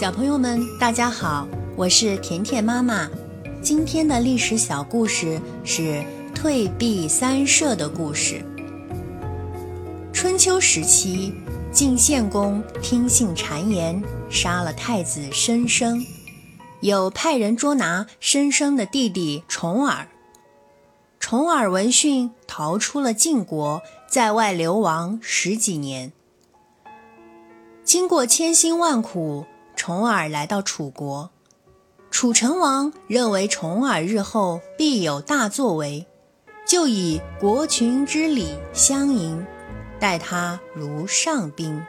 小朋友们，大家好，我是甜甜妈妈。今天的历史小故事是退避三舍的故事。春秋时期，晋献公听信谗言，杀了太子申生，又派人捉拿申生的弟弟重耳。重耳闻讯，逃出了晋国，在外流亡十几年。经过千辛万苦，重耳来到楚国。楚成王认为重耳日后必有大作为，就以国群之礼相迎，待他如上宾。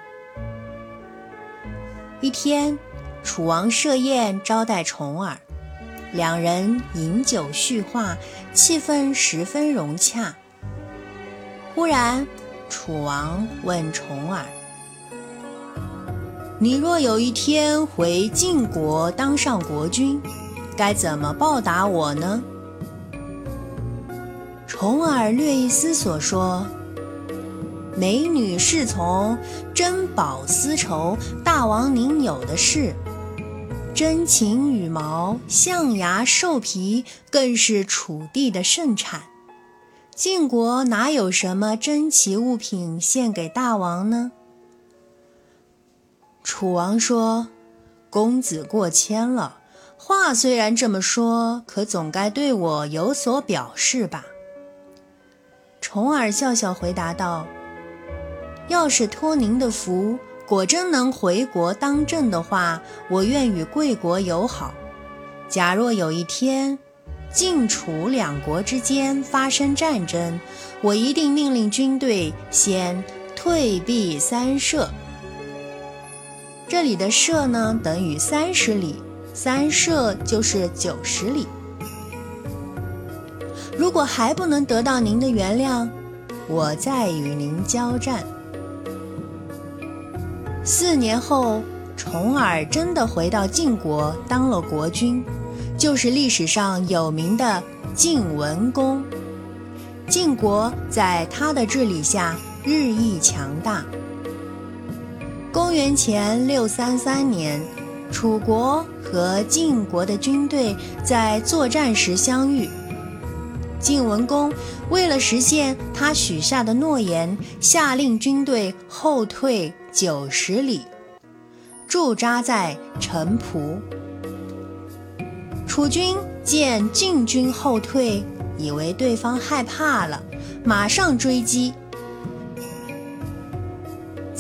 一天，楚王设宴招待重耳，两人饮酒叙话，气氛十分融洽。忽然，楚王问重耳。你若有一天回晋国当上国君，该怎么报答我呢？重耳略一思索说：“美女侍从、珍宝丝绸、大王您有的是；珍禽羽毛、象牙兽皮，更是楚地的盛产。晋国哪有什么珍奇物品献给大王呢？”楚王说：“公子过谦了，话虽然这么说，可总该对我有所表示吧？”重耳笑笑回答道：“要是托您的福，果真能回国当政的话，我愿与贵国友好。假若有一天晋楚两国之间发生战争，我一定命令军队先退避三舍。”这里的舍呢，等于三十里，三舍就是九十里。如果还不能得到您的原谅，我再与您交战。四年后，重耳真的回到晋国当了国君，就是历史上有名的晋文公。晋国在他的治理下日益强大。公元前六三三年，楚国和晋国的军队在作战时相遇。晋文公为了实现他许下的诺言，下令军队后退九十里，驻扎在城濮。楚军见晋军后退，以为对方害怕了，马上追击。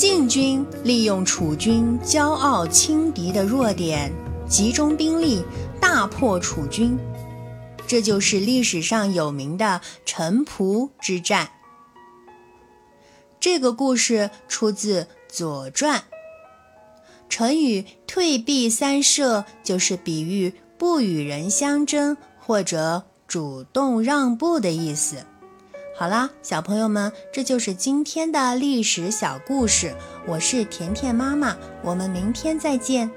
晋军利用楚军骄傲轻敌的弱点，集中兵力大破楚军，这就是历史上有名的城濮之战。这个故事出自《左传》。成语“退避三舍”就是比喻不与人相争或者主动让步的意思。好啦，小朋友们，这就是今天的历史小故事。我是甜甜妈妈，我们明天再见。